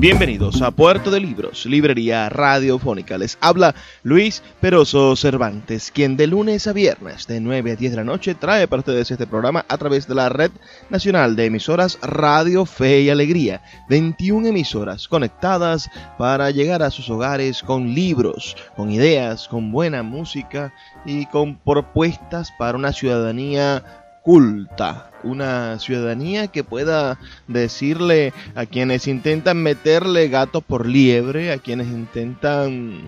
Bienvenidos a Puerto de Libros, Librería Radiofónica. Les habla Luis Peroso Cervantes, quien de lunes a viernes de 9 a 10 de la noche trae para ustedes este programa a través de la Red Nacional de Emisoras Radio Fe y Alegría. 21 emisoras conectadas para llegar a sus hogares con libros, con ideas, con buena música y con propuestas para una ciudadanía culta, una ciudadanía que pueda decirle a quienes intentan meterle gato por liebre, a quienes intentan,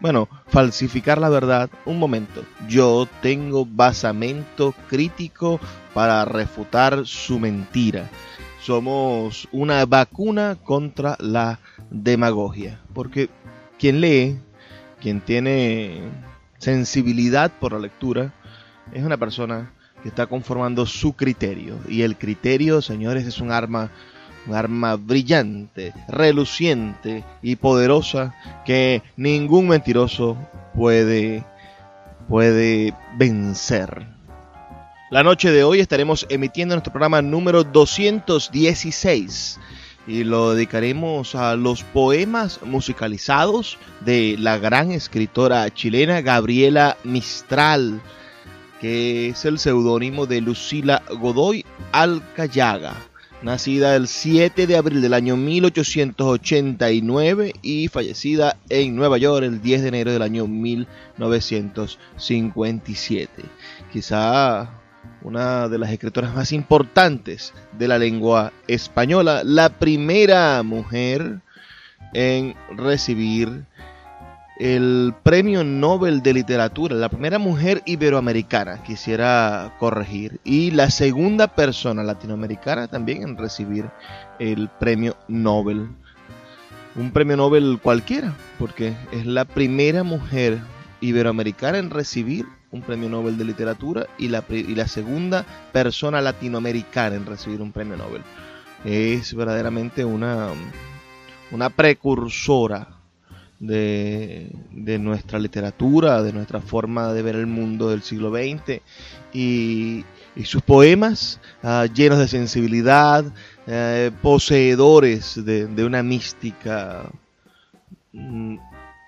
bueno, falsificar la verdad, un momento, yo tengo basamento crítico para refutar su mentira. Somos una vacuna contra la demagogia, porque quien lee, quien tiene sensibilidad por la lectura, es una persona que está conformando su criterio. Y el criterio, señores, es un arma, un arma brillante, reluciente y poderosa que ningún mentiroso puede, puede vencer. La noche de hoy estaremos emitiendo nuestro programa número 216 y lo dedicaremos a los poemas musicalizados de la gran escritora chilena Gabriela Mistral que es el seudónimo de Lucila Godoy Alcayaga, nacida el 7 de abril del año 1889 y fallecida en Nueva York el 10 de enero del año 1957. Quizá una de las escritoras más importantes de la lengua española, la primera mujer en recibir el Premio Nobel de Literatura, la primera mujer iberoamericana, quisiera corregir, y la segunda persona latinoamericana también en recibir el Premio Nobel. Un premio Nobel cualquiera, porque es la primera mujer iberoamericana en recibir un premio Nobel de Literatura y la, y la segunda persona latinoamericana en recibir un premio Nobel. Es verdaderamente una, una precursora de, nuestra literatura, de nuestra forma de ver el mundo del siglo XX y, sus poemas ah, llenos de sensibilidad, eh, poseedores de, una mística mm,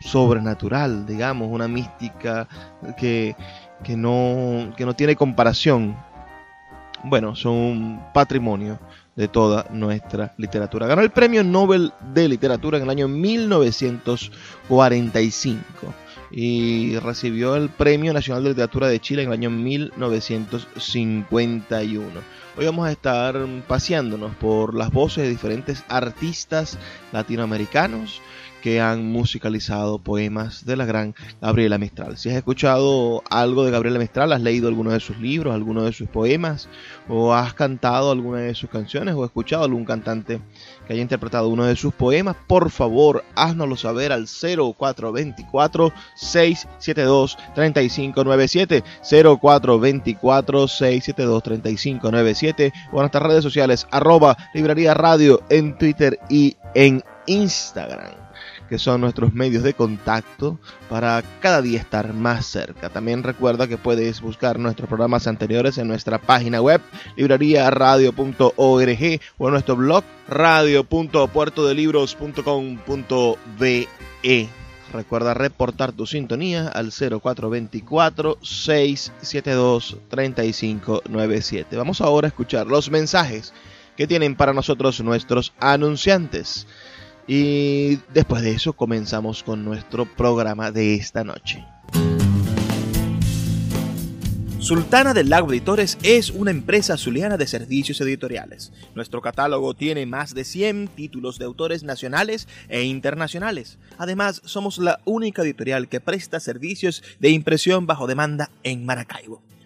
sobrenatural, digamos, una mística que, que, no, que no tiene comparación. Bueno, son un patrimonio de toda nuestra literatura. Ganó el Premio Nobel de Literatura en el año 1945 y recibió el Premio Nacional de Literatura de Chile en el año 1951. Hoy vamos a estar paseándonos por las voces de diferentes artistas latinoamericanos que han musicalizado poemas de la gran Gabriela Mistral. Si has escuchado algo de Gabriela Mistral, has leído alguno de sus libros, alguno de sus poemas, o has cantado alguna de sus canciones, o escuchado algún cantante que haya interpretado uno de sus poemas, por favor, haznoslo saber al 0424 672 3597 0424 672 3597 o en nuestras redes sociales arroba librería radio en Twitter y en Instagram que son nuestros medios de contacto para cada día estar más cerca. También recuerda que puedes buscar nuestros programas anteriores en nuestra página web librariaradio.org o en nuestro blog radio.puertodelibros.com.be. Recuerda reportar tu sintonía al 0424-672-3597. Vamos ahora a escuchar los mensajes que tienen para nosotros nuestros anunciantes. Y después de eso comenzamos con nuestro programa de esta noche. Sultana del Lago Editores es una empresa zuliana de servicios editoriales. Nuestro catálogo tiene más de 100 títulos de autores nacionales e internacionales. Además, somos la única editorial que presta servicios de impresión bajo demanda en Maracaibo.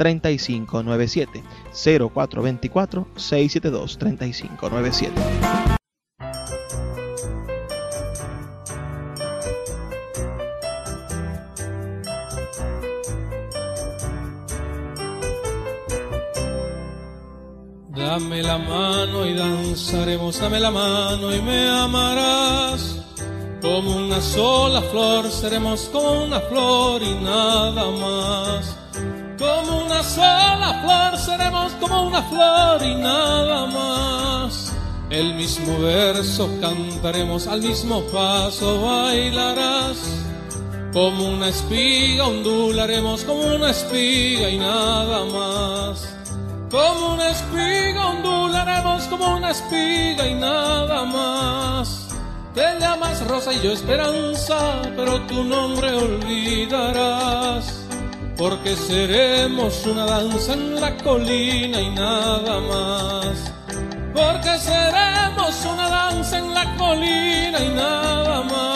3597 0424 672 3597. Dame la mano y danzaremos, dame la mano y me amarás. Como una sola flor seremos como una flor y nada más. Como una sola flor seremos como una flor y nada más. El mismo verso cantaremos, al mismo paso bailarás. Como una espiga ondularemos como una espiga y nada más. Como una espiga ondularemos como una espiga y nada más. Te llamas Rosa y yo Esperanza, pero tu nombre olvidarás. Porque seremos una danza en la colina y nada más. Porque seremos una danza en la colina y nada más.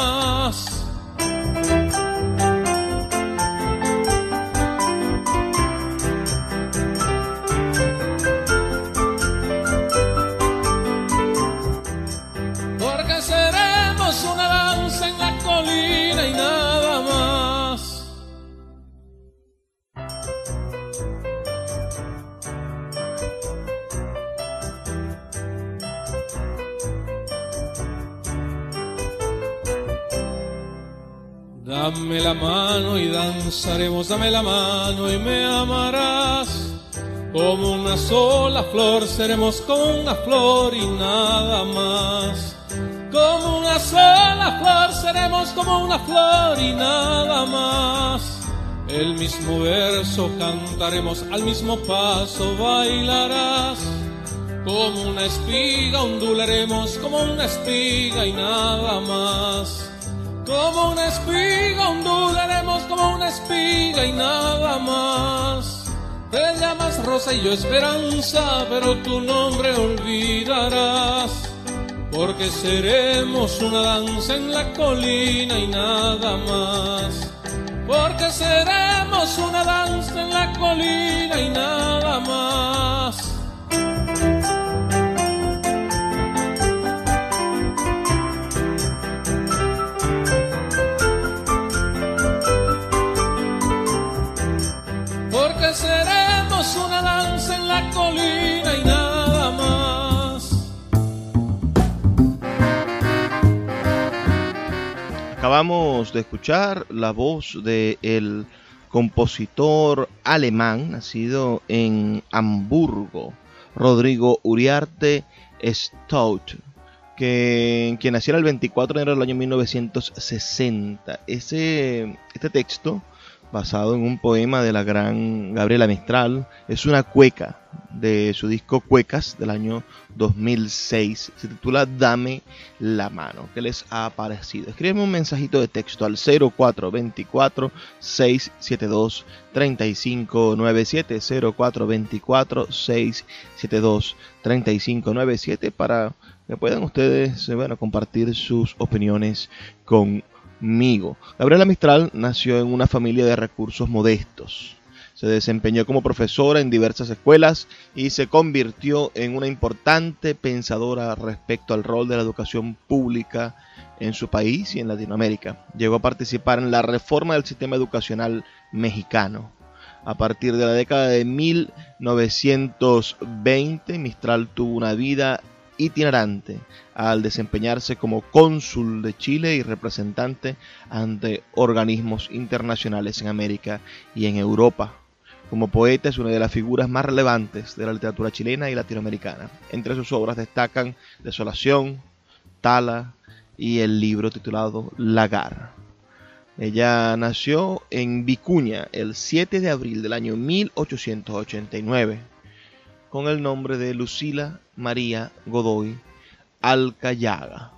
Dame la mano y danzaremos, dame la mano y me amarás. Como una sola flor seremos como una flor y nada más. Como una sola flor seremos como una flor y nada más. El mismo verso cantaremos, al mismo paso bailarás. Como una espiga ondularemos como una espiga y nada más. Como una espiga ondularemos como una espiga y nada más. Te llamas Rosa y yo Esperanza, pero tu nombre olvidarás. Porque seremos una danza en la colina y nada más. Porque seremos una danza en la colina y nada más. Acabamos de escuchar la voz del el compositor alemán nacido en Hamburgo, Rodrigo Uriarte Stout, que, quien nació el 24 de enero del año 1960. Ese, este texto basado en un poema de la gran Gabriela Mistral. Es una cueca de su disco Cuecas del año 2006. Se titula Dame la mano. ¿Qué les ha parecido? Escríbeme un mensajito de texto al 0424 672 3597 0424 672 3597 para que puedan ustedes eh, bueno, compartir sus opiniones conmigo. Gabriela Mistral nació en una familia de recursos modestos. Se desempeñó como profesora en diversas escuelas y se convirtió en una importante pensadora respecto al rol de la educación pública en su país y en Latinoamérica. Llegó a participar en la reforma del sistema educacional mexicano. A partir de la década de 1920, Mistral tuvo una vida itinerante al desempeñarse como cónsul de Chile y representante ante organismos internacionales en América y en Europa. Como poeta es una de las figuras más relevantes de la literatura chilena y latinoamericana. Entre sus obras destacan Desolación, Tala y el libro titulado Lagar. Ella nació en Vicuña el 7 de abril del año 1889 con el nombre de Lucila María Godoy Alcayaga.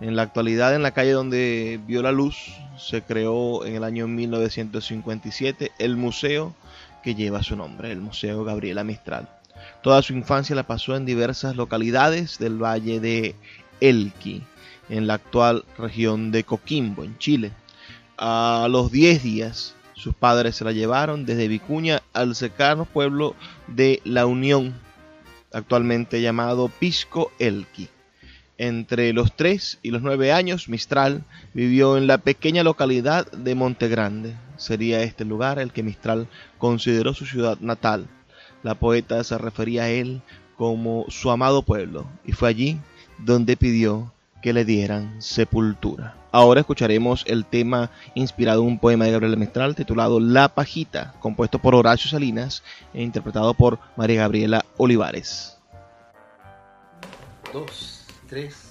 En la actualidad, en la calle donde vio la luz, se creó en el año 1957 el museo que lleva su nombre, el Museo Gabriela Mistral. Toda su infancia la pasó en diversas localidades del valle de Elqui, en la actual región de Coquimbo, en Chile. A los 10 días sus padres se la llevaron desde Vicuña al cercano pueblo de La Unión, actualmente llamado Pisco Elqui. Entre los 3 y los 9 años, Mistral vivió en la pequeña localidad de Monte Grande. Sería este lugar el que Mistral consideró su ciudad natal. La poeta se refería a él como su amado pueblo, y fue allí donde pidió que le dieran sepultura. Ahora escucharemos el tema inspirado en un poema de Gabriela Mistral titulado La Pajita, compuesto por Horacio Salinas e interpretado por María Gabriela Olivares. Dos, tres.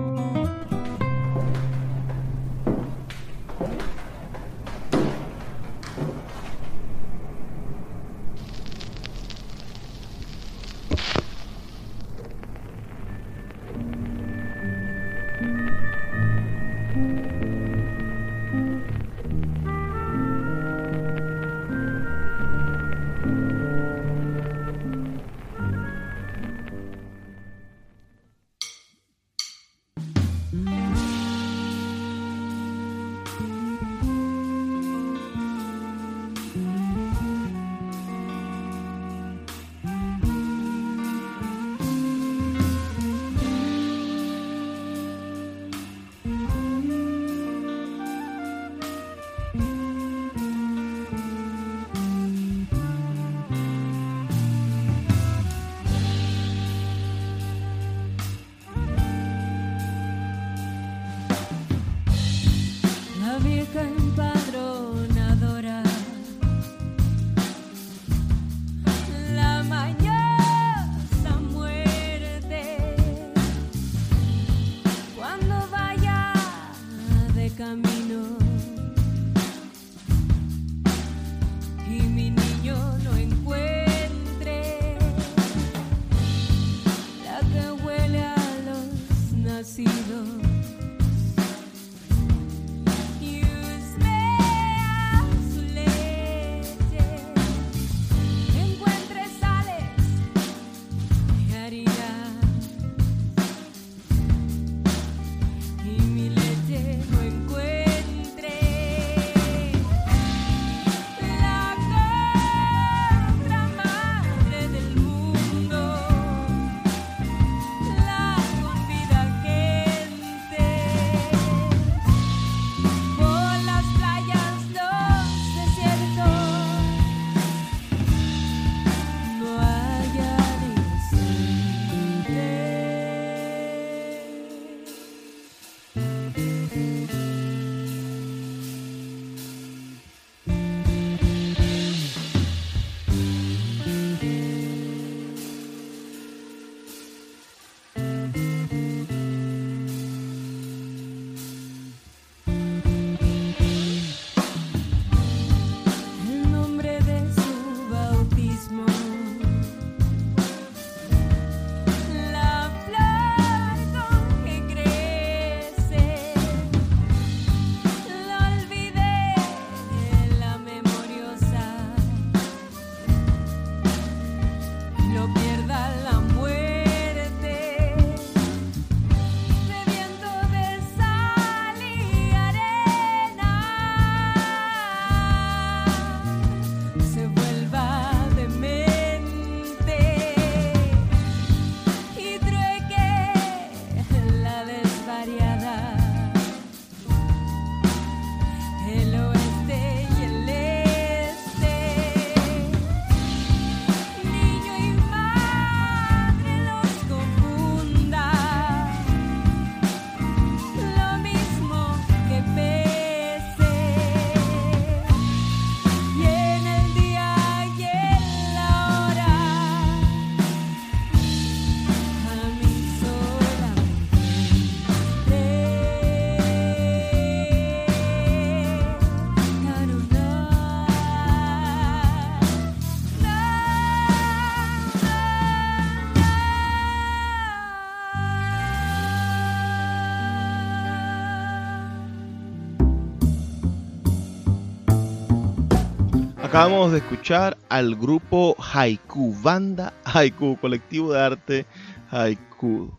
Acabamos de escuchar al grupo Haiku, banda Haiku, colectivo de arte Haiku,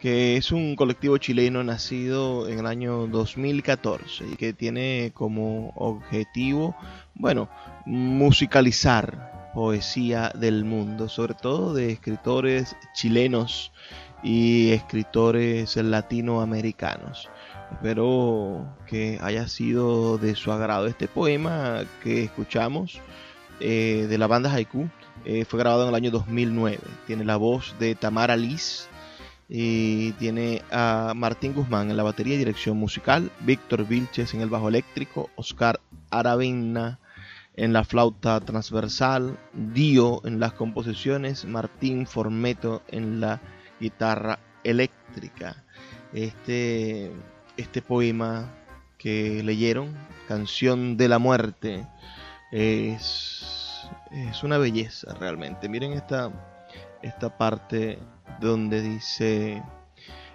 que es un colectivo chileno nacido en el año 2014 y que tiene como objetivo, bueno, musicalizar poesía del mundo, sobre todo de escritores chilenos y escritores latinoamericanos. Espero que haya sido de su agrado este poema que escuchamos eh, de la banda Haiku. Eh, fue grabado en el año 2009. Tiene la voz de Tamara Liz. Y tiene a Martín Guzmán en la batería y dirección musical, Víctor Vilches en el bajo eléctrico, Oscar Aravena en la flauta transversal, Dio en las composiciones, Martín Formeto en la guitarra eléctrica. Este este poema que leyeron, Canción de la Muerte, es, es una belleza realmente. Miren esta, esta parte donde dice,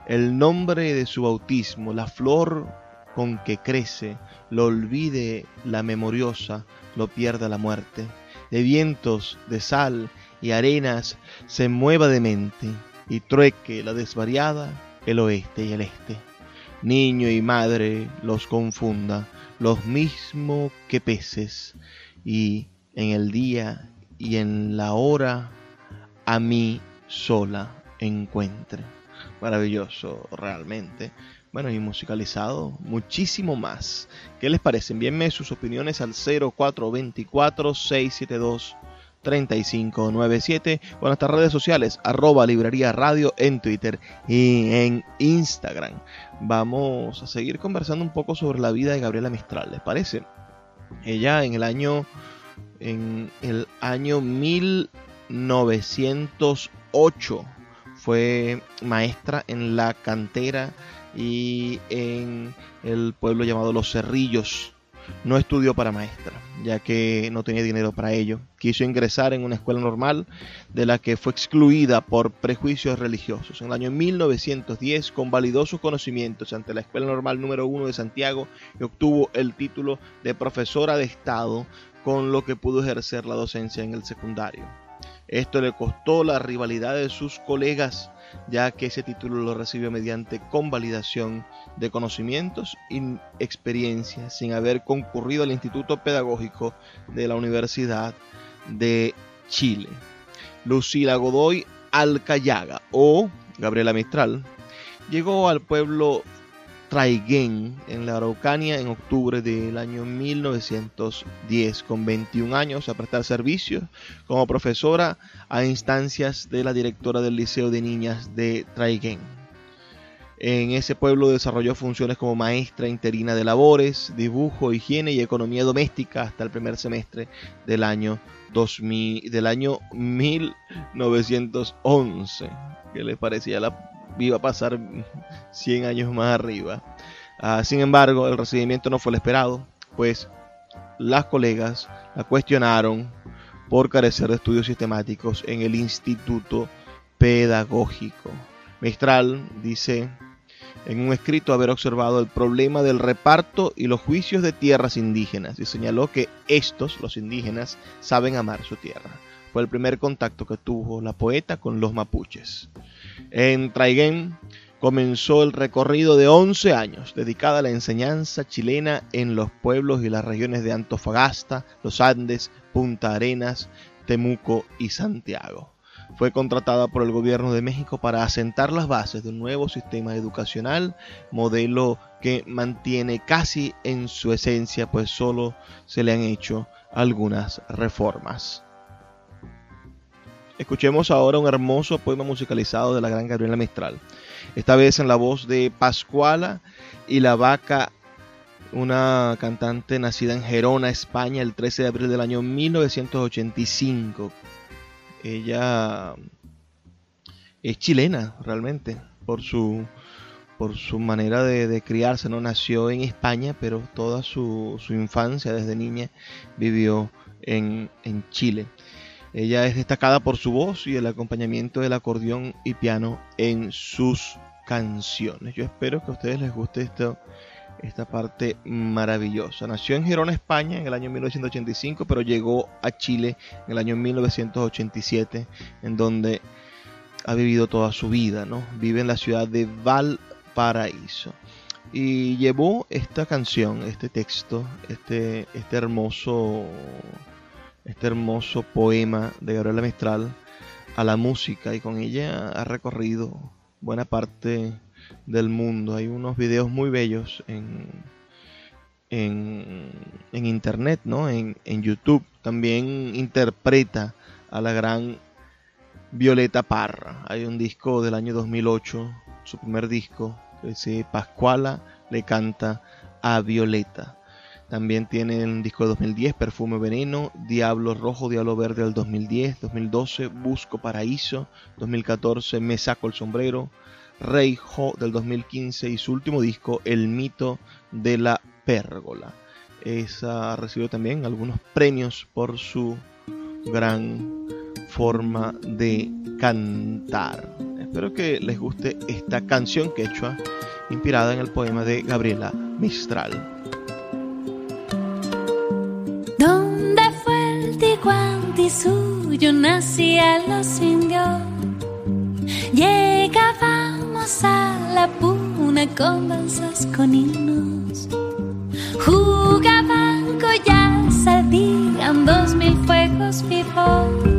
el nombre de su bautismo, la flor con que crece, lo olvide la memoriosa, lo pierda la muerte. De vientos, de sal y arenas se mueva de mente y trueque la desvariada el oeste y el este niño y madre los confunda, los mismos que peces, y en el día y en la hora a mí sola encuentre. Maravilloso, realmente. Bueno, y musicalizado muchísimo más. ¿Qué les parece? Envíenme sus opiniones al 0424 672 3597 o en nuestras redes sociales, arroba librería radio en Twitter y en Instagram. Vamos a seguir conversando un poco sobre la vida de Gabriela Mistral, ¿les parece? Ella en el año en el año 1908 fue maestra en la cantera y en el pueblo llamado Los Cerrillos. No estudió para maestra, ya que no tenía dinero para ello. Quiso ingresar en una escuela normal de la que fue excluida por prejuicios religiosos. En el año 1910 convalidó sus conocimientos ante la Escuela Normal número 1 de Santiago y obtuvo el título de profesora de Estado, con lo que pudo ejercer la docencia en el secundario. Esto le costó la rivalidad de sus colegas ya que ese título lo recibió mediante convalidación de conocimientos y experiencia sin haber concurrido al Instituto Pedagógico de la Universidad de Chile. Lucila Godoy Alcayaga o Gabriela Mistral llegó al pueblo Traiguén en la Araucanía en octubre del año 1910 con 21 años a prestar servicios como profesora a instancias de la directora del Liceo de Niñas de Traiguén. En ese pueblo desarrolló funciones como maestra interina de labores, dibujo, higiene y economía doméstica hasta el primer semestre del año 2000, del año 1911. ¿Qué les parecía la iba a pasar 100 años más arriba. Ah, sin embargo, el recibimiento no fue el esperado, pues las colegas la cuestionaron por carecer de estudios sistemáticos en el Instituto Pedagógico. Mistral dice en un escrito haber observado el problema del reparto y los juicios de tierras indígenas y señaló que estos, los indígenas, saben amar su tierra. Fue el primer contacto que tuvo la poeta con los mapuches. En Traiguén comenzó el recorrido de 11 años dedicada a la enseñanza chilena en los pueblos y las regiones de Antofagasta, los Andes, Punta Arenas, Temuco y Santiago. Fue contratada por el gobierno de México para asentar las bases de un nuevo sistema educacional, modelo que mantiene casi en su esencia, pues solo se le han hecho algunas reformas. Escuchemos ahora un hermoso poema musicalizado de la gran Gabriela Mistral. Esta vez en la voz de Pascuala y la vaca, una cantante nacida en Gerona, España, el 13 de abril del año 1985. Ella es chilena realmente por su por su manera de, criarse, no nació en España, pero toda su, infancia desde niña vivió en, en Chile. Ella es destacada por su voz y el acompañamiento del acordeón y piano en sus canciones. Yo espero que a ustedes les guste esto, esta parte maravillosa. Nació en Gerona, España, en el año 1985, pero llegó a Chile en el año 1987, en donde ha vivido toda su vida, ¿no? Vive en la ciudad de Valparaíso. Y llevó esta canción, este texto, este, este hermoso este hermoso poema de Gabriela Mistral a la música y con ella ha recorrido buena parte del mundo. Hay unos videos muy bellos en, en, internet, ¿no? En, en, YouTube. También interpreta a la gran Violeta Parra. Hay un disco del año 2008, su primer disco, que dice Pascuala le canta a Violeta. También tiene un disco de 2010, Perfume Veneno, Diablo Rojo, Diablo Verde del 2010, 2012, Busco Paraíso, 2014, Me Saco el Sombrero, Rey Jo del 2015 y su último disco, El Mito de la Pérgola. Esa recibió también algunos premios por su gran forma de cantar. Espero que les guste esta canción quechua inspirada en el poema de Gabriela Mistral. suyo nacía los indios. Llegábamos a la puna con danzas con himnos. Jugaban collas, salían dos mil fuegos vivos.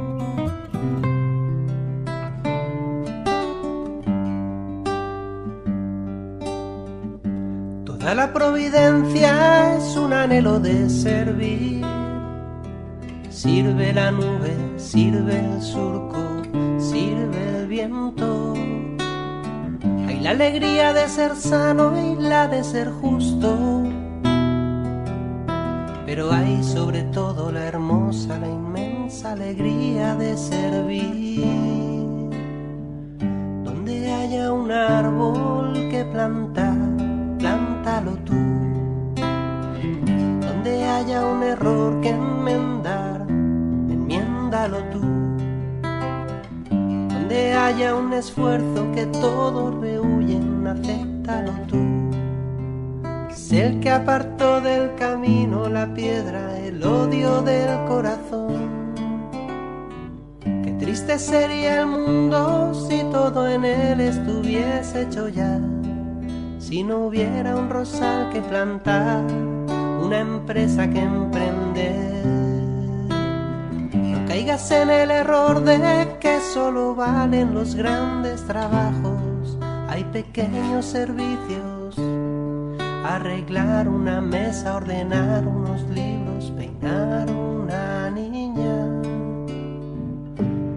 La providencia es un anhelo de servir. Sirve la nube, sirve el surco, sirve el viento la alegría de ser sano y la de ser justo. Pero hay sobre todo la hermosa, la inmensa alegría de servir. Donde haya un árbol que plantar, tú. Donde haya un error que enmendar, enmiéndalo tú donde haya un esfuerzo que todos rehuyen, acéptalo tú. Es el que apartó del camino la piedra, el odio del corazón. Qué triste sería el mundo si todo en él estuviese hecho ya. Si no hubiera un rosal que plantar, una empresa que emprender caigas en el error de que solo valen los grandes trabajos. Hay pequeños servicios, arreglar una mesa, ordenar unos libros, peinar una niña.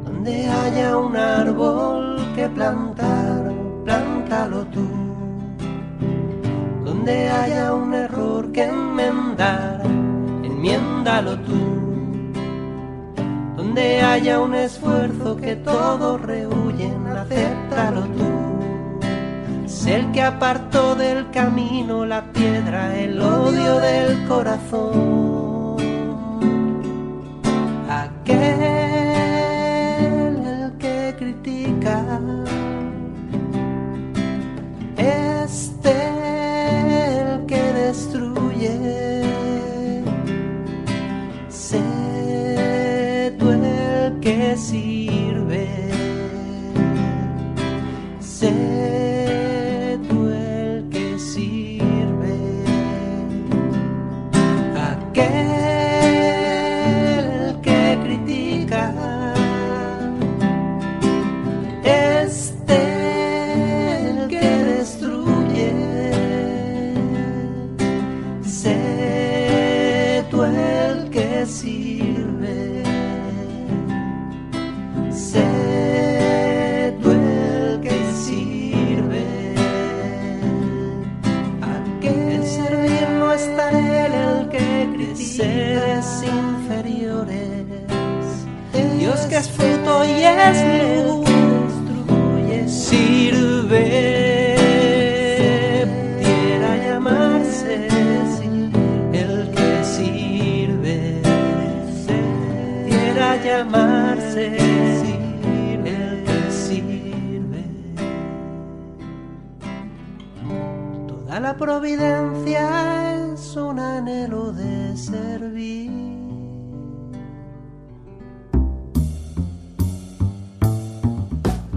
Donde haya un árbol que plantar, plántalo tú. Donde haya un error que enmendar, enmiéndalo tú donde haya un esfuerzo que todos rehuyen, acéptalo tú. Sé el que apartó del camino la piedra, el odio del corazón. Es fruto y es luz, sirve, quiera llamarse el que sirve, quiera llamarse el que sirve. Toda la providencia es un anhelo de servir.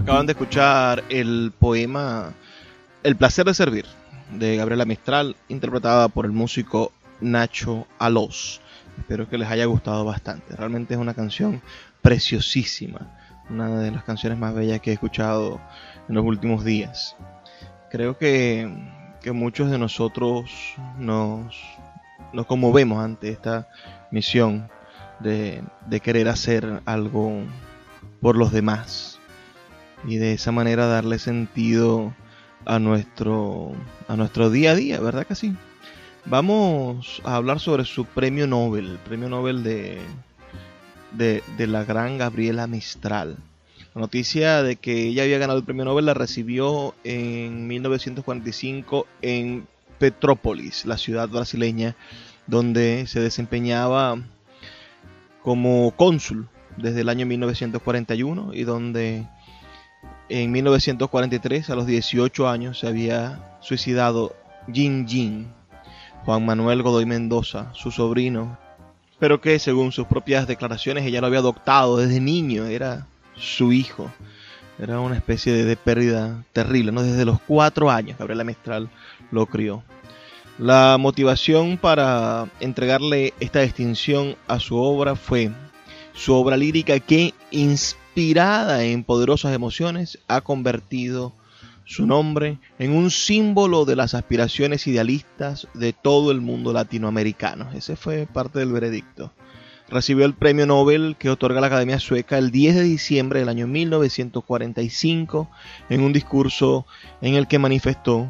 Acaban de escuchar el poema El placer de servir de Gabriela Mistral, interpretada por el músico Nacho Alós. Espero que les haya gustado bastante. Realmente es una canción preciosísima, una de las canciones más bellas que he escuchado en los últimos días. Creo que, muchos de nosotros nos, nos conmovemos ante esta misión de, de querer hacer algo por los demás y de esa manera darle sentido a nuestro, a nuestro día a día, ¿verdad que sí? Vamos a hablar sobre su premio Nobel, el premio Nobel de, de, la gran Gabriela Mistral. La noticia de que ella había ganado el premio Nobel la recibió en 1945 en Petrópolis, la ciudad brasileña, donde se desempeñaba como cónsul desde el año 1941 y donde en 1943, a los 18 años, se había suicidado Jin Jin, Juan Manuel Godoy Mendoza, su sobrino, pero que según sus propias declaraciones ella lo había adoptado desde niño, era su hijo. Era una especie de, pérdida terrible, ¿no? Desde los cuatro años Gabriela Mistral lo crió. La motivación para entregarle esta distinción a su obra fue su obra lírica que, inspirada en poderosas emociones, ha convertido su nombre en un símbolo de las aspiraciones idealistas de todo el mundo latinoamericano. Ese fue parte del veredicto. Recibió el premio Nobel que otorga la Academia Sueca el 10 de diciembre del año 1945 en un discurso en el que manifestó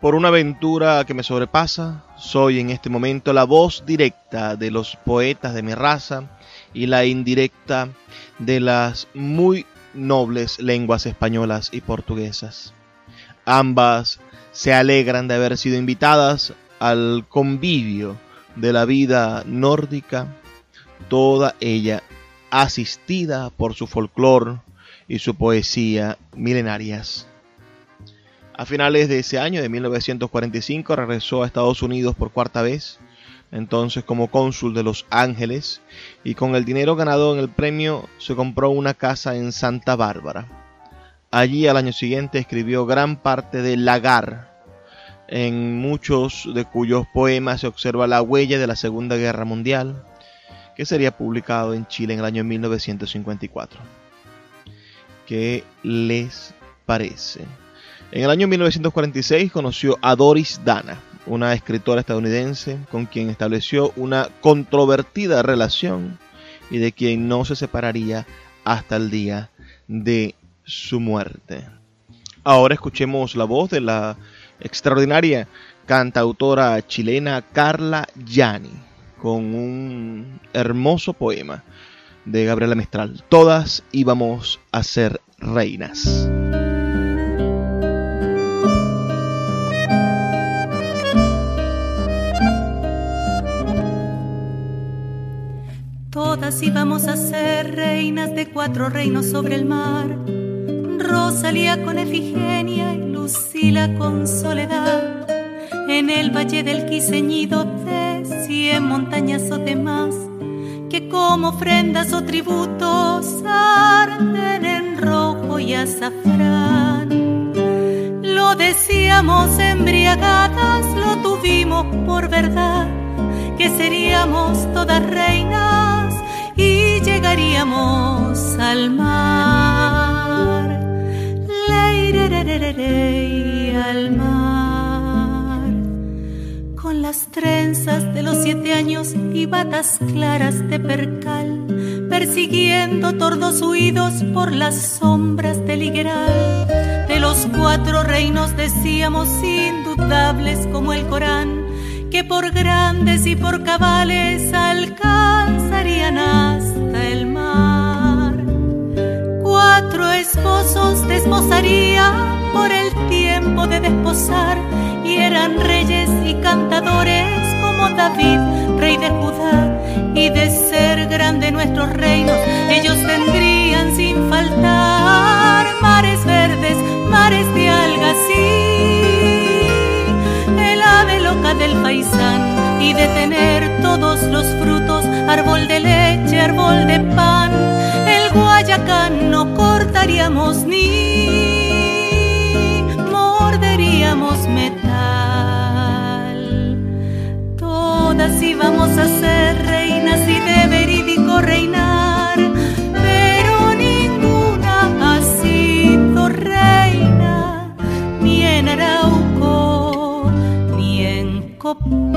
Por una aventura que me sobrepasa, soy en este momento la voz directa de los poetas de mi raza y la indirecta de las muy nobles lenguas españolas y portuguesas. Ambas se alegran de haber sido invitadas al convivio de la vida nórdica, toda ella asistida por su folclore y su poesía milenarias. A finales de ese año, de 1945, regresó a Estados Unidos por cuarta vez, entonces como cónsul de Los Ángeles, y con el dinero ganado en el premio se compró una casa en Santa Bárbara. Allí al año siguiente escribió gran parte de Lagar, en muchos de cuyos poemas se observa la huella de la Segunda Guerra Mundial, que sería publicado en Chile en el año 1954. ¿Qué les parece? En el año 1946 conoció a Doris Dana, una escritora estadounidense con quien estableció una controvertida relación y de quien no se separaría hasta el día de su muerte. Ahora escuchemos la voz de la extraordinaria cantautora chilena Carla Yani con un hermoso poema de Gabriela Mistral. Todas íbamos a ser reinas. Todas íbamos a ser reinas de cuatro reinos sobre el mar. Rosalía con Efigenia y Lucila con Soledad. En el valle del Quiseñido de cien montañas o demás, que como ofrendas o tributos arden en rojo y azafrán. Lo decíamos embriagadas, lo tuvimos por verdad, que seríamos todas reinas llegaríamos al mar al mar. Con las trenzas de los siete años y batas claras de percal, persiguiendo tordos huidos por las sombras del higueral. De los cuatro reinos decíamos indudables como el Corán, que por grandes y por cabales esposos desposarían por el tiempo de desposar y eran reyes y cantadores como David, rey de Judá. Y de ser grande nuestros reinos, ellos tendrían sin faltar mares verdes, mares de algas y el ave loca del faisán y de tener todos los frutos, árbol de leche, árbol de pan, guayacán no cortaríamos ni metal. Todas íbamos a ser reinas y de verídico reinar, pero ninguna ha sido reina, ni en Arauco, ni en Copán.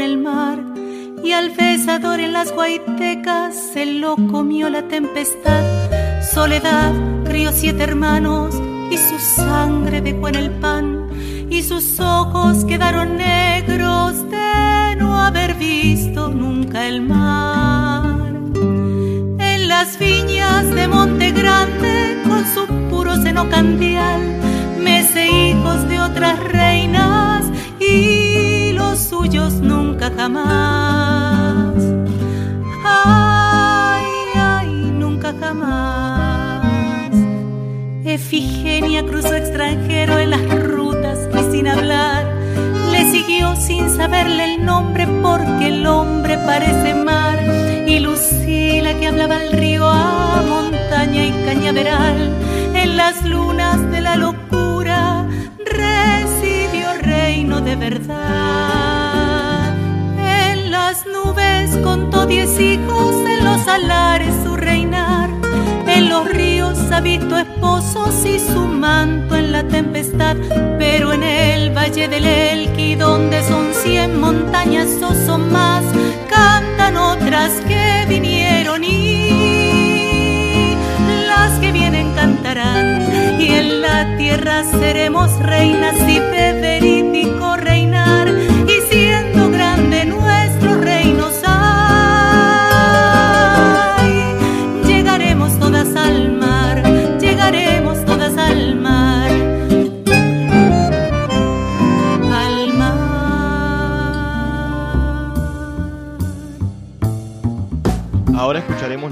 El mar y al besador en las guaitecas se lo comió la tempestad. Soledad, río siete hermanos y su sangre dejó en el pan y sus ojos quedaron negros de no haber visto nunca el mar. En las viñas de Monte Grande con su puro seno candial mece hijos de otras reinas jamás. Ay, ay, nunca jamás. Efigenia cruzó extranjero en las rutas y sin hablar. Le siguió sin saberle el nombre porque el hombre parece mar. Y Lucila que hablaba al río a montaña y cañaveral en las lunas de la locura recibió reino de verdad. Las nubes contó diez hijos, en los alares su reinar. En los ríos habitó esposos y su manto en la tempestad. Pero en el valle del Elqui, donde son cien montañas o son más, cantan otras que vinieron y las que vienen cantarán. Y en la tierra seremos reinas y de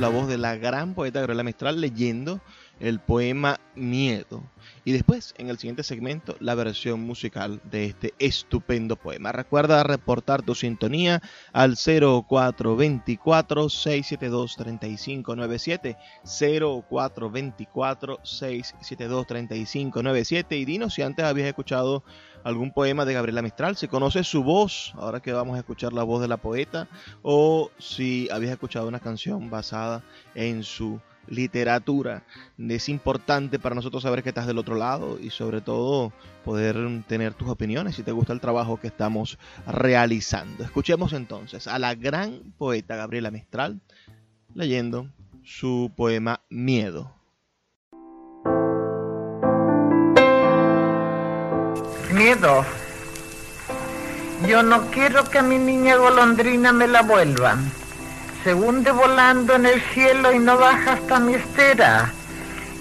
la voz de la gran poeta Gabriela Mistral leyendo el poema Miedo. Y después, en el siguiente segmento, la versión musical de este estupendo poema. Recuerda reportar tu sintonía al 0424-672-3597. 0424-672-3597. Y dinos si antes habías escuchado algún poema de Gabriela Mistral, si conoces su voz, ahora que vamos a escuchar la voz de la poeta, o si habías escuchado una canción basada en su literatura. Es importante para nosotros saber que estás del otro lado y sobre todo poder tener tus opiniones si te gusta el trabajo que estamos realizando. Escuchemos entonces a la gran poeta Gabriela Mistral leyendo su poema Miedo. Miedo. Yo no quiero que mi niña golondrina me la vuelvan. Se hunde volando en el cielo y no baja hasta mi estera.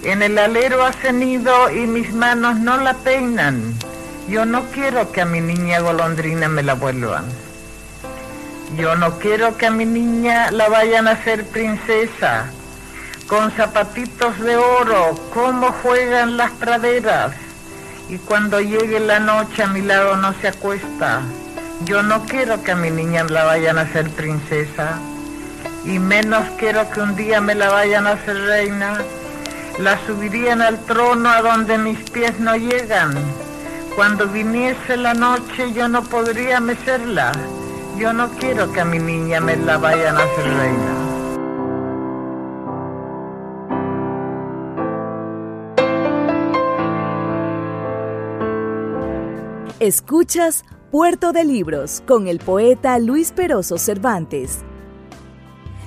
En el alero ha cenido y mis manos no la peinan. Yo no quiero que a mi niña golondrina me la vuelvan. Yo no quiero que a mi niña la vayan a hacer princesa. Con zapatitos de oro, cómo juegan las praderas. Y cuando llegue la noche a mi lado no se acuesta. Yo no quiero que a mi niña la vayan a hacer princesa. Y menos quiero que un día me la vayan a hacer reina. La subirían al trono a donde mis pies no llegan. Cuando viniese la noche yo no podría mecerla. Yo no quiero que a mi niña me la vayan a hacer reina. Escuchas Puerto de Libros con el poeta Luis Peroso Cervantes.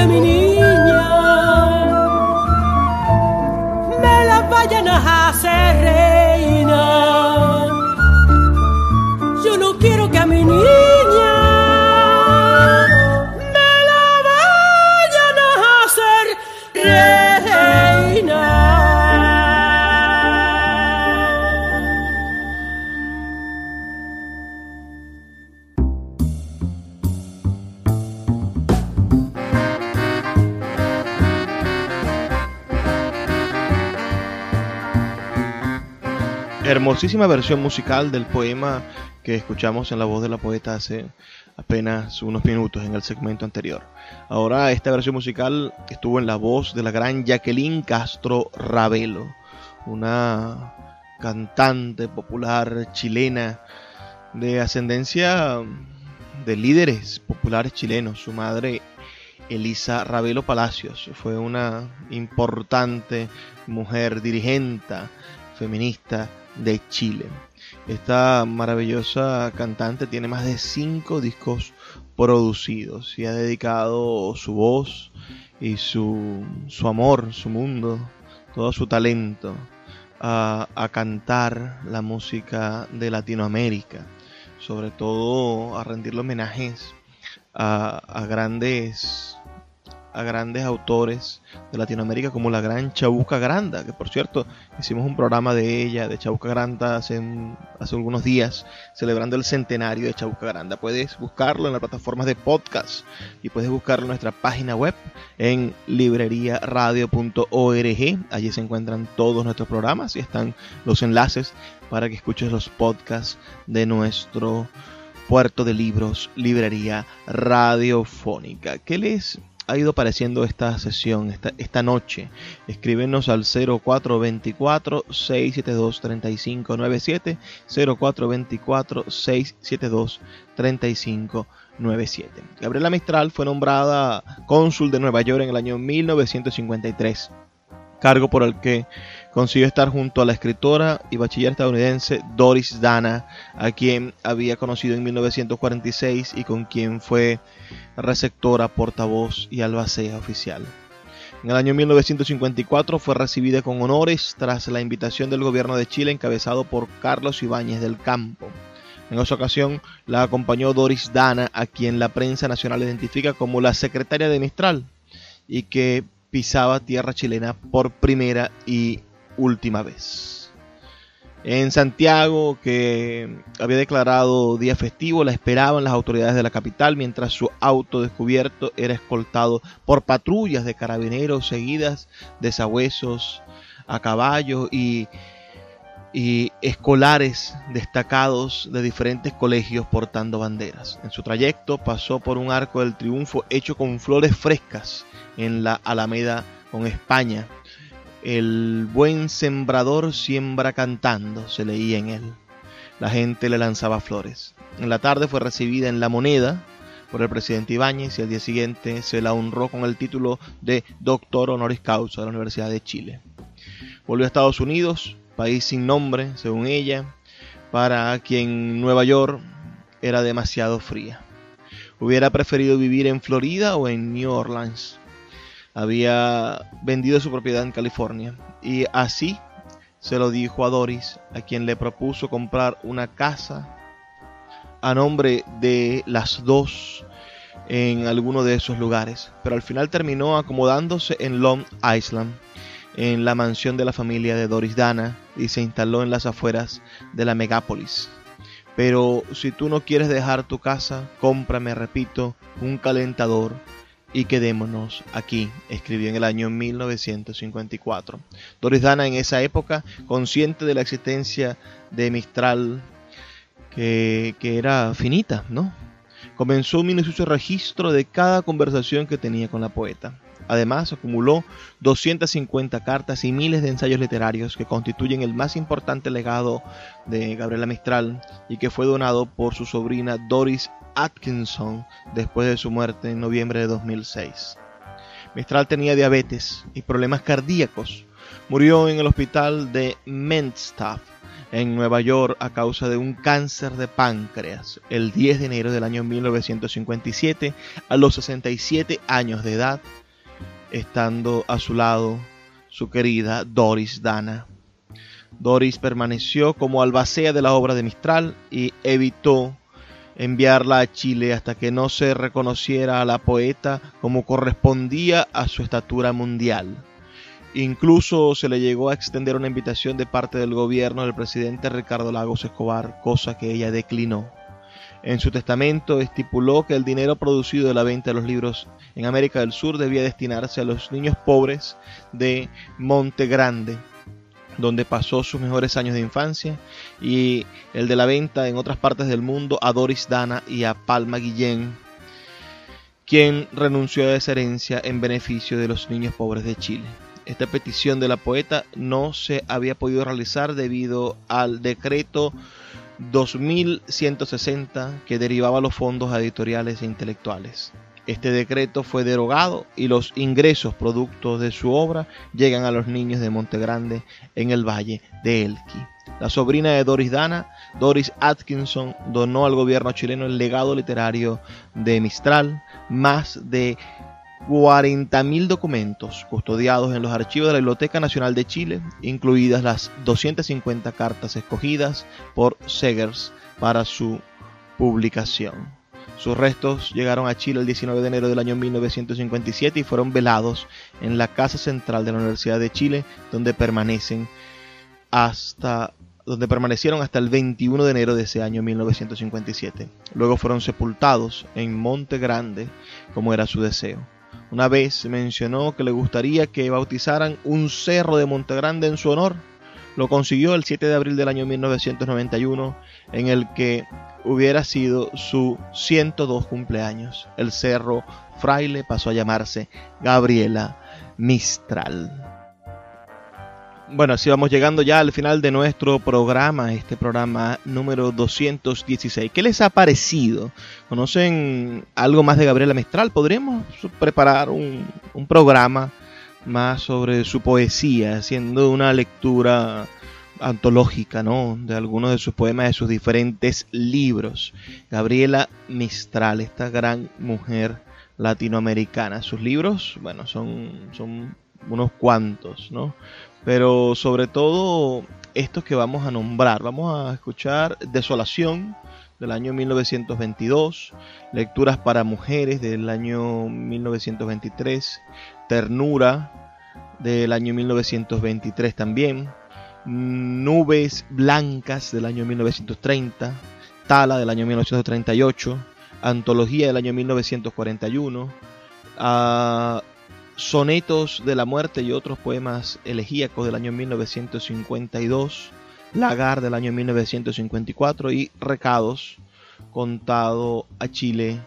caminer hermosísima versión musical del poema que escuchamos en la voz de la poeta hace apenas unos minutos en el segmento anterior. Ahora esta versión musical estuvo en la voz de la gran Jacqueline Castro Ravelo, una cantante popular chilena de ascendencia de líderes populares chilenos. Su madre Elisa Ravelo Palacios fue una importante mujer dirigente feminista de Chile. Esta maravillosa cantante tiene más de cinco discos producidos y ha dedicado su voz y su, su amor, su mundo, todo su talento a, a, cantar la música de Latinoamérica, sobre todo a rendirle homenajes a, a grandes a grandes autores de Latinoamérica como la gran Chabuca Granda, que por cierto hicimos un programa de ella, de Chabuca Granda, hace, hace algunos días, celebrando el centenario de Chabuca Granda. Puedes buscarlo en las plataformas de podcast y puedes buscarlo en nuestra página web en libreriaradio.org. Allí se encuentran todos nuestros programas y están los enlaces para que escuches los podcasts de nuestro puerto de libros, librería radiofónica. ¿Qué les ha ido pareciendo esta sesión, esta, esta noche. Escríbenos al 0424-672-3597, 0424-672-3597. Gabriela Mistral fue nombrada cónsul de Nueva York en el año 1953, cargo por el que consiguió estar junto a la escritora y bachiller estadounidense Doris Dana, a quien había conocido en 1946 y con quien fue receptora, portavoz y albacea oficial. En el año 1954 fue recibida con honores tras la invitación del gobierno de Chile encabezado por Carlos Ibáñez del Campo. En esa ocasión la acompañó Doris Dana, a quien la prensa nacional identifica como la secretaria de Mistral y que pisaba tierra chilena por primera y última vez. En Santiago, que había declarado día festivo, la esperaban las autoridades de la capital mientras su auto descubierto era escoltado por patrullas de carabineros seguidas de sabuesos a caballo y, escolares destacados de diferentes colegios portando banderas. En su trayecto pasó por un arco del triunfo hecho con flores frescas en la Alameda con España el buen sembrador siembra cantando, se leía en él. La gente le lanzaba flores. En la tarde fue recibida en La Moneda por el presidente Ibáñez y al día siguiente se la honró con el título de doctor honoris causa de la Universidad de Chile. Volvió a Estados Unidos, país sin nombre, según ella, para quien Nueva York era demasiado fría. Hubiera preferido vivir en Florida o en New Orleans había vendido su propiedad en California y así se lo dijo a Doris, a quien le propuso comprar una casa a nombre de las dos en alguno de esos lugares, pero al final terminó acomodándose en Long Island, en la mansión de la familia de Doris Dana, y se instaló en las afueras de la megápolis. Pero si tú no quieres dejar tu casa, cómprame, repito, un calentador y quedémonos aquí, escribió en el año 1954. Doris Dana en esa época, consciente de la existencia de Mistral, que, que era finita, ¿no? Comenzó un minucioso registro de cada conversación que tenía con la poeta. Además, acumuló 250 cartas y miles de ensayos literarios que constituyen el más importante legado de Gabriela Mistral y que fue donado por su sobrina Doris Atkinson después de su muerte en noviembre de 2006. Mistral tenía diabetes y problemas cardíacos. Murió en el hospital de Mentstaff en Nueva York a causa de un cáncer de páncreas el 10 de enero del año 1957 a los 67 años de edad, estando a su lado su querida Doris Dana. Doris permaneció como albacea de la obra de Mistral y evitó enviarla a Chile hasta que no se reconociera a la poeta como correspondía a su estatura mundial. Incluso se le llegó a extender una invitación de parte del gobierno del presidente Ricardo Lagos Escobar, cosa que ella declinó. En su testamento estipuló que el dinero producido de la venta de los libros en América del Sur debía destinarse a los niños pobres de Monte Grande, donde pasó sus mejores años de infancia, y el de la venta en otras partes del mundo a Doris Dana y a Palma Guillén, quien renunció a esa herencia en beneficio de los niños pobres de Chile. Esta petición de la poeta no se había podido realizar debido al decreto 2160 que derivaba los fondos editoriales e intelectuales. Este decreto fue derogado y los ingresos productos de su obra llegan a los niños de Montegrande en el Valle de Elqui. La sobrina de Doris Dana, Doris Atkinson, donó al gobierno chileno el legado literario de Mistral, más de 40.000 documentos custodiados en los archivos de la Biblioteca Nacional de Chile, incluidas las 250 cartas escogidas por Segers para su publicación. Sus restos llegaron a Chile el 19 de enero del año 1957 y fueron velados en la Casa Central de la Universidad de Chile, donde permanecen hasta donde permanecieron hasta el 21 de enero de ese año 1957. Luego fueron sepultados en Monte Grande, como era su deseo. Una vez mencionó que le gustaría que bautizaran un cerro de Monte Grande en su honor. Lo consiguió el 7 de abril del año 1991, en el que hubiera sido su 102 cumpleaños. El cerro Fraile pasó a llamarse Gabriela Mistral. Bueno, así vamos llegando ya al final de nuestro programa, este programa número 216. ¿Qué les ha parecido? ¿Conocen algo más de Gabriela Mistral? ¿Podríamos preparar un, un programa más sobre su poesía, haciendo una lectura antológica, ¿no? De algunos de sus poemas, de sus diferentes libros. Gabriela Mistral, esta gran mujer latinoamericana. Sus libros, bueno, son, son unos cuantos, ¿no? Pero sobre todo estos que vamos a nombrar. Vamos a escuchar Desolación del año 1922, Lecturas para Mujeres del año 1923, Ternura del año 1923 también, Nubes Blancas del año 1930, Tala del año 1938, Antología del año 1941, uh, Sonetos de la Muerte y otros poemas elegíacos del año 1952, Lagar del año 1954 y Recados, contado a Chile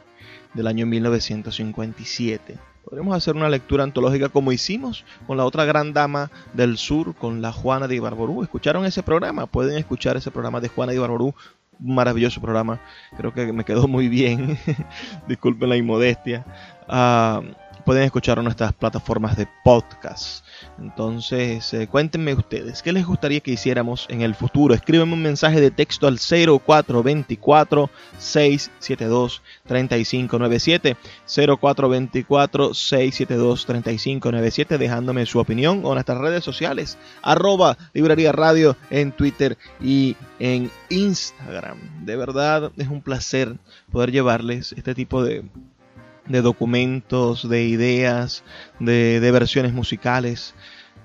del año 1957. Podremos hacer una lectura antológica como hicimos con la otra gran dama del sur, con la Juana de Ibarború. ¿Escucharon ese programa? Pueden escuchar ese programa de Juana de Ibarború. Maravilloso programa. Creo que me quedó muy bien. Disculpen la inmodestia. Uh, pueden escuchar nuestras plataformas de podcast. Entonces, eh, cuéntenme ustedes, ¿qué les gustaría que hiciéramos en el futuro? Escríbanme un mensaje de texto al 0424-672-3597, 0424-672-3597, dejándome su opinión o en nuestras redes sociales, arroba librería radio en Twitter y en Instagram. De verdad, es un placer poder llevarles este tipo de de documentos, de ideas, de, de, versiones musicales.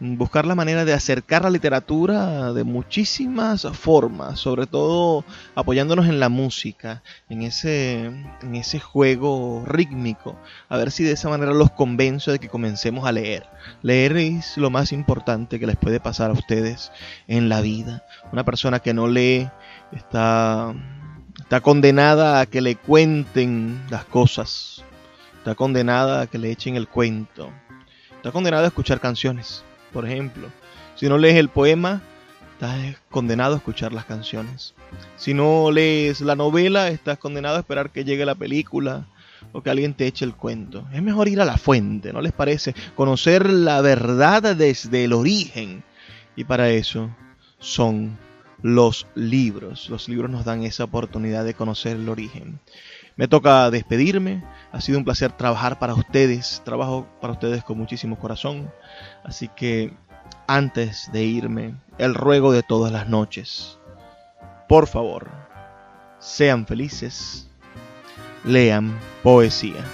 Buscar la manera de acercar la literatura de muchísimas formas, sobre todo apoyándonos en la música, en ese, en ese juego rítmico. A ver si de esa manera los convenzo de que comencemos a leer. Leer es lo más importante que les puede pasar a ustedes en la vida. Una persona que no lee está, está condenada a que le cuenten las cosas Está condenada a que le echen el cuento. Está condenada a escuchar canciones, por ejemplo. Si no lees el poema, estás condenado a escuchar las canciones. Si no lees la novela, estás condenado a esperar que llegue la película o que alguien te eche el cuento. Es mejor ir a la fuente, ¿no les parece? Conocer la verdad desde el origen. Y para eso son los libros. Los libros nos dan esa oportunidad de conocer el origen. Me toca despedirme. Ha sido un placer trabajar para ustedes. Trabajo para ustedes con muchísimo corazón. Así que antes de irme, el ruego de todas las noches. Por favor, sean felices. Lean poesía.